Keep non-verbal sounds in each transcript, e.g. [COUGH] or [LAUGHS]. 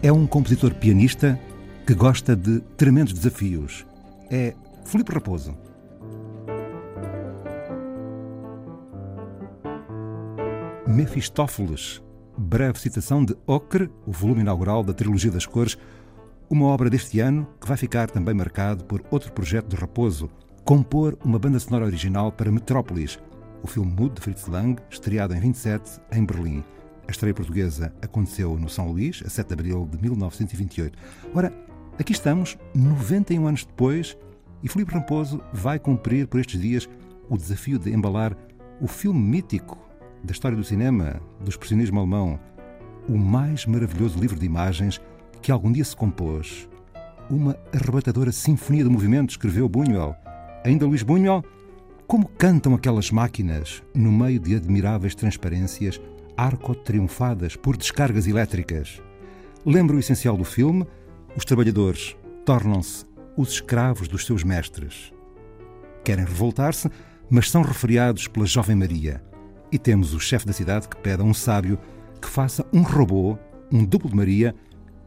É um compositor pianista que gosta de tremendos desafios. É Filipe Raposo. Mefistófeles, breve citação de Ocre, o volume inaugural da Trilogia das Cores, uma obra deste ano que vai ficar também marcado por outro projeto de Raposo, compor uma banda sonora original para Metrópolis, o filme mudo de Fritz Lang, estreado em 27 em Berlim. A estreia portuguesa aconteceu no São Luís, a 7 de abril de 1928. Ora, aqui estamos, 91 anos depois, e Filipe Ramposo vai cumprir por estes dias o desafio de embalar o filme mítico da história do cinema, do expressionismo alemão, o mais maravilhoso livro de imagens que algum dia se compôs. Uma arrebatadora sinfonia de movimento, escreveu Buñuel. Ainda Luís Buñuel, como cantam aquelas máquinas no meio de admiráveis transparências arco-triunfadas por descargas elétricas. Lembra o essencial do filme? Os trabalhadores tornam-se os escravos dos seus mestres. Querem revoltar-se, mas são refriados pela jovem Maria. E temos o chefe da cidade que pede a um sábio que faça um robô, um duplo de Maria,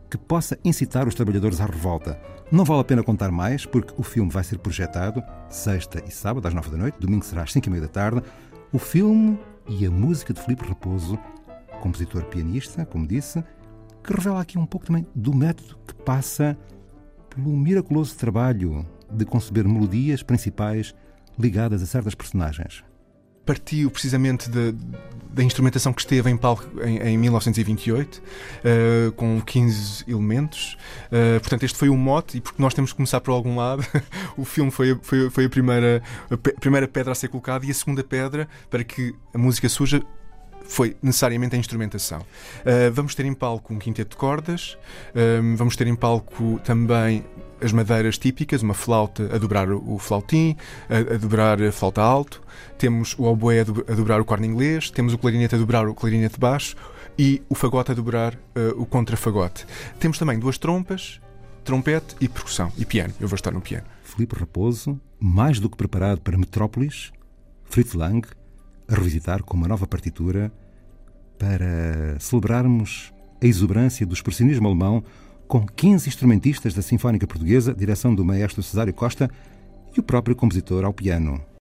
que possa incitar os trabalhadores à revolta. Não vale a pena contar mais, porque o filme vai ser projetado sexta e sábado às nove da noite, domingo será às cinco e meia da tarde. O filme e a música de Filipe Raposo, compositor pianista, como disse, que revela aqui um pouco também do método que passa pelo miraculoso trabalho de conceber melodias principais ligadas a certas personagens partiu precisamente da, instrumentação que esteve em palco em, em 1928, uh, eh, com 15 elementos. Uh, portanto, este foi o mote, e porque nós temos que começar por algum lado, [LAUGHS] o filme foi, foi, foi a, primeira, a primeira pedra a ser colocada e a segunda pedra para que a música surja foi necessariamente a instrumentação. Uh, vamos ter em palco um quinteto de cordas, vamos ter em palco também as madeiras típicas, uma flauta a dobrar o flautim, a, a dobrar a flauta alto, temos o oboé a, do, a, dobrar o corno inglês, temos o clarinete a dobrar o clarinete baixo e o fagote a dobrar uh, o contrafagote. Temos também duas trompas, trompete e percussão e piano. Eu vou estar no piano. Filipe Raposo, mais do que preparado para Metrópolis, Fritz Lang, a revisitar com uma nova partitura para celebrarmos a exuberância do expressionismo alemão com 15 instrumentistas da Sinfónica Portuguesa, direção do maestro Cesário Costa e o próprio compositor ao piano.